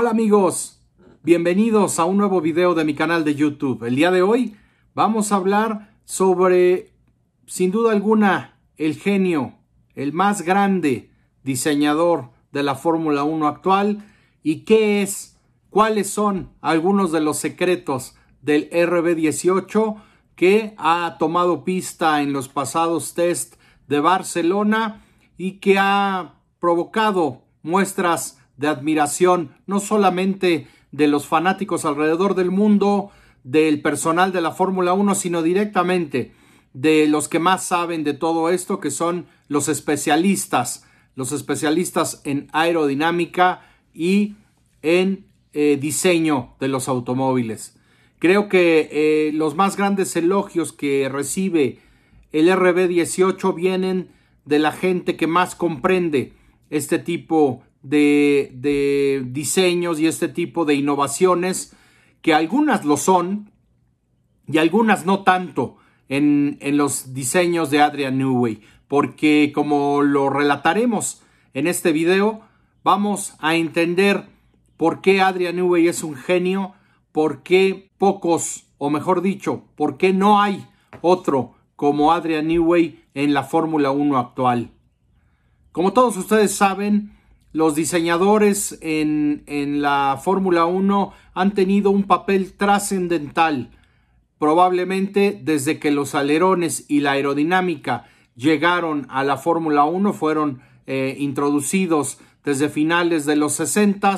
Hola amigos, bienvenidos a un nuevo video de mi canal de YouTube. El día de hoy vamos a hablar sobre, sin duda alguna, el genio, el más grande diseñador de la Fórmula 1 actual y qué es, cuáles son algunos de los secretos del RB18 que ha tomado pista en los pasados test de Barcelona y que ha provocado muestras de admiración no solamente de los fanáticos alrededor del mundo, del personal de la Fórmula 1, sino directamente de los que más saben de todo esto, que son los especialistas, los especialistas en aerodinámica y en eh, diseño de los automóviles. Creo que eh, los más grandes elogios que recibe el RB18 vienen de la gente que más comprende este tipo de, diseños y este tipo de innovaciones, que algunas lo son y algunas no tanto en, en los diseños de Adrian Newey, porque como lo relataremos en este video, vamos a entender por qué Adrian Newey es un genio por qué pocos, o mejor dicho, por qué no hay otro como Adrian Newey en la Fórmula 1 actual. Como todos ustedes saben, los diseñadores en, la Fórmula 1 han tenido un papel trascendental, probablemente desde que los alerones y la aerodinámica llegaron a la Fórmula 1, fueron eh, introducidos desde finales de los 60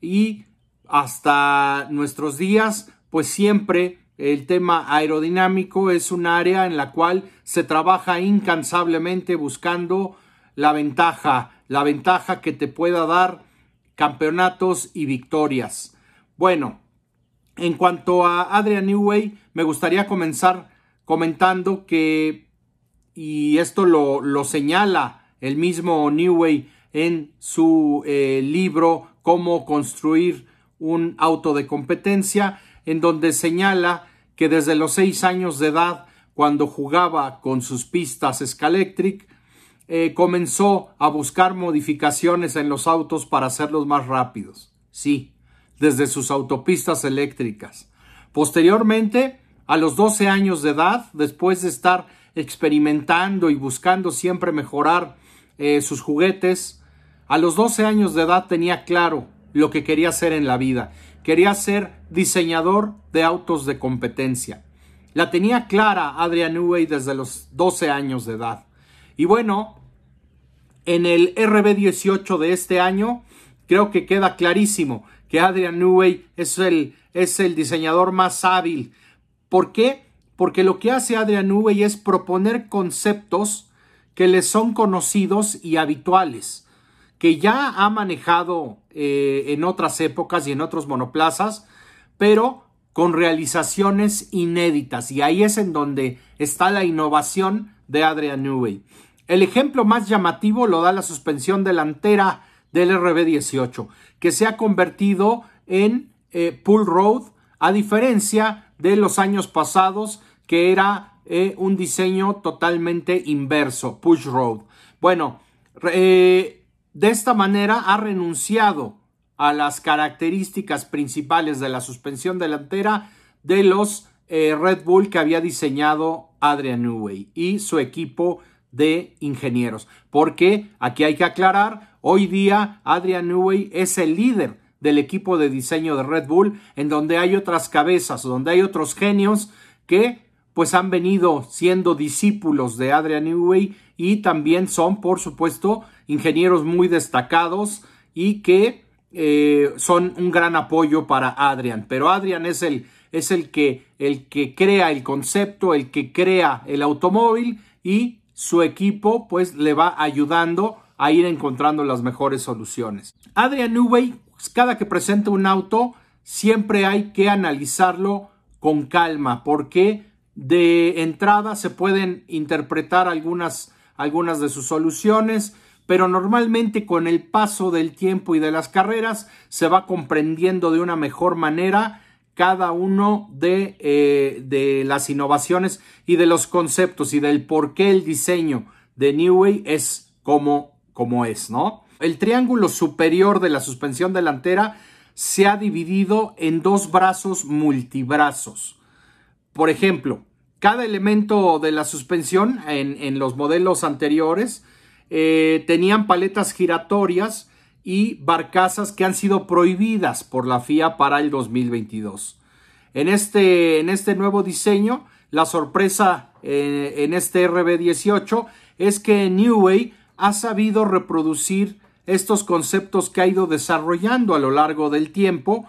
y hasta nuestros días, pues siempre el tema aerodinámico es un área en la cual se trabaja incansablemente buscando la ventaja, la ventaja que te pueda dar campeonatos y victorias. Bueno, en cuanto a Adrian Newey, me gustaría comenzar comentando que, y esto lo, lo señala el mismo Newey en su eh, libro Cómo construir un auto de competencia en donde señala que desde los seis años de edad, cuando jugaba con sus pistas Scalectric, eh, comenzó a buscar modificaciones en los autos para hacerlos más rápidos. Sí, desde sus autopistas eléctricas. Posteriormente, a los 12 años de edad, después de estar experimentando y buscando siempre mejorar eh, sus juguetes, a los 12 años de edad tenía claro lo que quería hacer en la vida. Quería ser diseñador de autos de competencia. La tenía clara Adrian Newey desde los 12 años de edad. Y bueno, en el RB18 de este año, creo que queda clarísimo que Adrian Newey es el, es el diseñador más hábil. ¿Por qué? Porque lo que hace Adrian Newey es proponer conceptos que le son conocidos y habituales que ya ha manejado eh, en otras épocas y en otros monoplazas, pero con realizaciones inéditas. Y ahí es en donde está la innovación de Adrian Newey. El ejemplo más llamativo lo da la suspensión delantera del RB18, que se ha convertido en eh, pull road, a diferencia de los años pasados, que era eh, un diseño totalmente inverso, push road. Bueno, de esta manera ha renunciado a las características principales de la suspensión delantera de los eh, Red Bull que había diseñado Adrian Newey y su equipo de ingenieros. Porque aquí hay que aclarar, hoy día Adrian Newey es el líder del equipo de diseño de Red Bull, en donde hay otras cabezas, donde hay otros genios que pues han venido siendo discípulos de Adrian Newey y también son, por supuesto, ingenieros muy destacados y que eh, son un gran apoyo para Adrian. Pero Adrian es el, es el que, el que crea el concepto, el que crea el automóvil y su equipo pues le va ayudando a ir encontrando las mejores soluciones. Adrian Newey, cada que presenta un auto, siempre hay que analizarlo con calma porque de entrada se pueden interpretar algunas, algunas de sus soluciones, pero normalmente con el paso del tiempo y de las carreras se va comprendiendo de una mejor manera cada uno de, eh, de las innovaciones y de los conceptos y del por qué el diseño de Newey es como, como es, ¿no? El triángulo superior de la suspensión delantera se ha dividido en dos brazos multibrazos. Por ejemplo, cada elemento de la suspensión en, los modelos anteriores eh, tenían paletas giratorias y barcazas que han sido prohibidas por la FIA para el 2022. En este, en este nuevo diseño, la sorpresa eh, en este RB18 es que Newway ha sabido reproducir estos conceptos que ha ido desarrollando a lo largo del tiempo,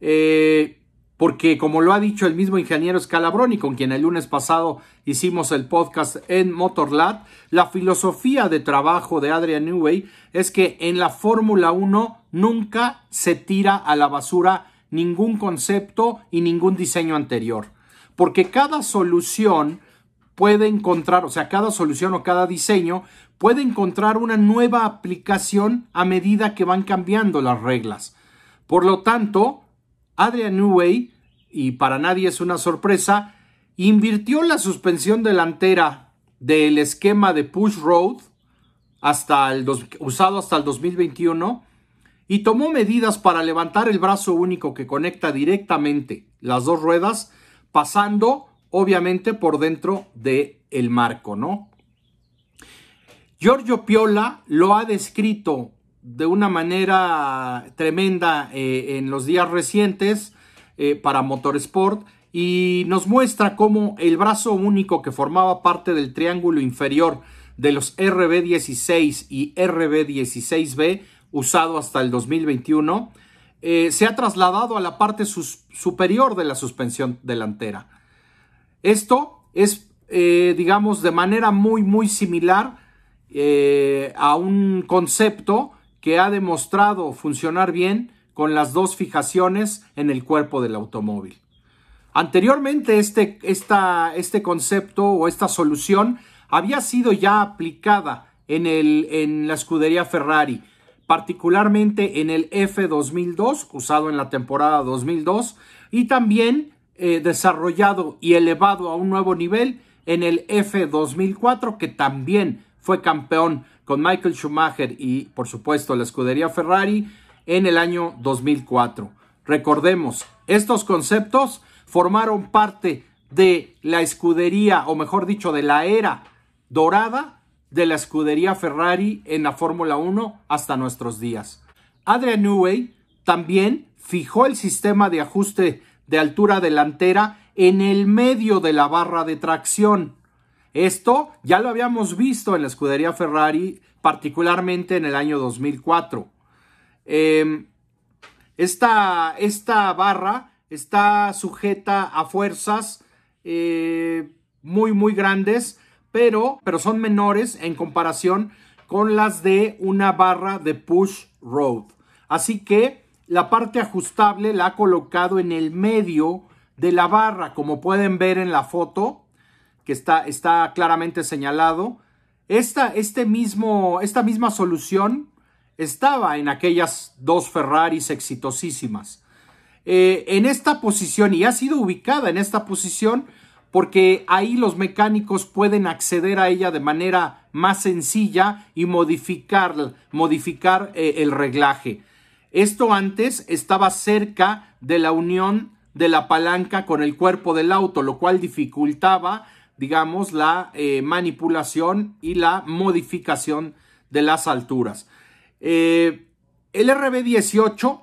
eh, porque como lo ha dicho el mismo ingeniero Scalabroni, con quien el lunes pasado hicimos el podcast en Motorlab, la filosofía de trabajo de Adrian Newey es que en la Fórmula 1 nunca se tira a la basura ningún concepto y ningún diseño anterior, porque cada solución puede encontrar, o sea, cada solución o cada diseño puede encontrar una nueva aplicación a medida que van cambiando las reglas. Por lo tanto, Adrian Newey, y para nadie es una sorpresa, invirtió la suspensión delantera del esquema de push road hasta el usado hasta el 2021 y tomó medidas para levantar el brazo único que conecta directamente las dos ruedas pasando obviamente por dentro del el marco, ¿no? Giorgio Piola lo ha descrito de una manera tremenda eh, en los días recientes eh, para Motorsport y nos muestra cómo el brazo único que formaba parte del triángulo inferior de los RB16 y RB16B usado hasta el 2021 eh, se ha trasladado a la parte superior de la suspensión delantera. Esto es, digamos, de manera muy, muy similar a un concepto que ha demostrado funcionar bien con las dos fijaciones en el cuerpo del automóvil. Anteriormente este, este concepto o esta solución había sido ya aplicada en, el, en la escudería Ferrari, particularmente en el F2002, usado en la temporada 2002, y también eh, desarrollado y elevado a un nuevo nivel en el F2004, que también fue campeón con Michael Schumacher y por supuesto la escudería Ferrari en el año 2004. Recordemos, estos conceptos formaron parte de la escudería, o mejor dicho, de la era dorada de la escudería Ferrari en la Fórmula 1 hasta nuestros días. Adrian Newey también fijó el sistema de ajuste de altura delantera en el medio de la barra de tracción, esto ya lo habíamos visto en la escudería Ferrari, particularmente en el año 2004. Em, esta, esta, barra está sujeta a fuerzas eh, muy, muy grandes, pero, pero son menores en comparación con las de una barra de push road. Así que la parte ajustable la ha colocado en el medio de la barra, como pueden ver en la foto que está, está claramente señalado. Esta, este mismo, esta misma solución estaba en aquellas dos Ferraris exitosísimas. Eh, en esta posición, y ha sido ubicada en esta posición, porque ahí los mecánicos pueden acceder a ella de manera más sencilla y modificar, modificar eh, el reglaje. Esto antes estaba cerca de la unión de la palanca con el cuerpo del auto, lo cual dificultaba digamos, la eh, manipulación y la modificación de las alturas. Eh, el RB18,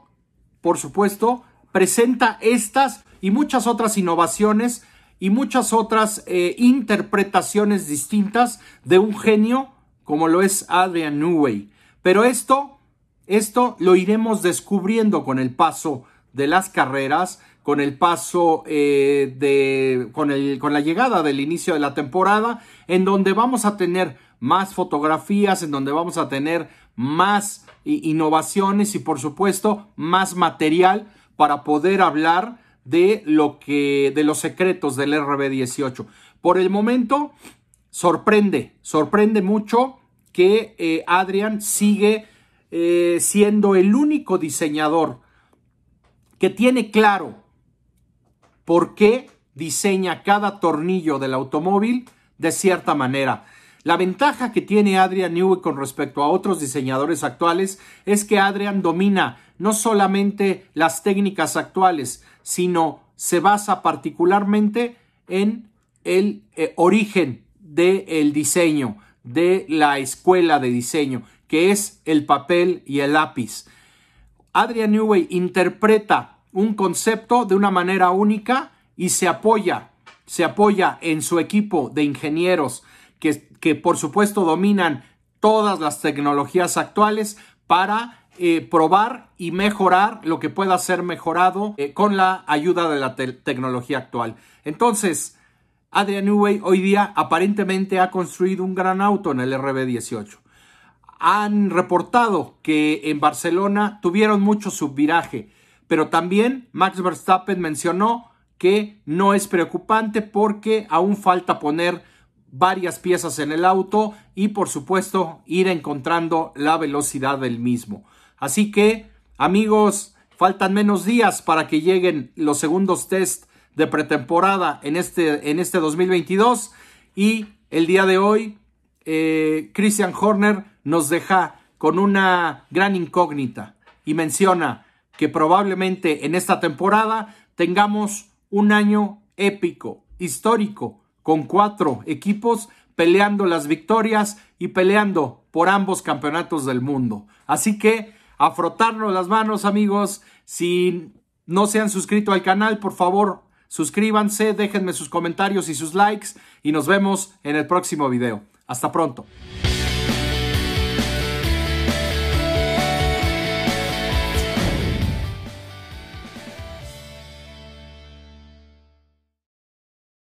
por supuesto, presenta estas y muchas otras innovaciones y muchas otras eh, interpretaciones distintas de un genio como lo es Adrian Newey. Pero esto, esto lo iremos descubriendo con el paso de las carreras con el paso eh, de, con, el, con la llegada del inicio de la temporada, en donde vamos a tener más fotografías, en donde vamos a tener más innovaciones y por supuesto más material para poder hablar de lo que, de los secretos del RB18. Por el momento, sorprende, sorprende mucho que eh, Adrian sigue eh, siendo el único diseñador que tiene claro por qué diseña cada tornillo del automóvil de cierta manera. La ventaja que tiene Adrian Newey con respecto a otros diseñadores actuales es que Adrian domina no solamente las técnicas actuales, sino se basa particularmente en el eh, origen del diseño, de la escuela de diseño, que es el papel y el lápiz. Adrian Newey interpreta un concepto de una manera única y se apoya, se apoya en su equipo de ingenieros que, que por supuesto dominan todas las tecnologías actuales para eh, probar y mejorar lo que pueda ser mejorado eh, con la ayuda de la tecnología actual. Entonces, Adrian Newey hoy día aparentemente ha construido un gran auto en el RB18. Han reportado que en Barcelona tuvieron mucho subviraje, pero también Max Verstappen mencionó que no es preocupante porque aún falta poner varias piezas en el auto y por supuesto ir encontrando la velocidad del mismo. Así que, amigos, faltan menos días para que lleguen los segundos test de pretemporada en este, en este 2022 y el día de hoy eh, Christian Horner nos deja con una gran incógnita y menciona que probablemente en esta temporada tengamos un año épico, histórico, con cuatro equipos peleando las victorias y peleando por ambos campeonatos del mundo. Así que a frotarnos las manos, amigos. Si no se han suscrito al canal, por favor, suscríbanse, déjenme sus comentarios y sus likes y nos vemos en el próximo video. Hasta pronto.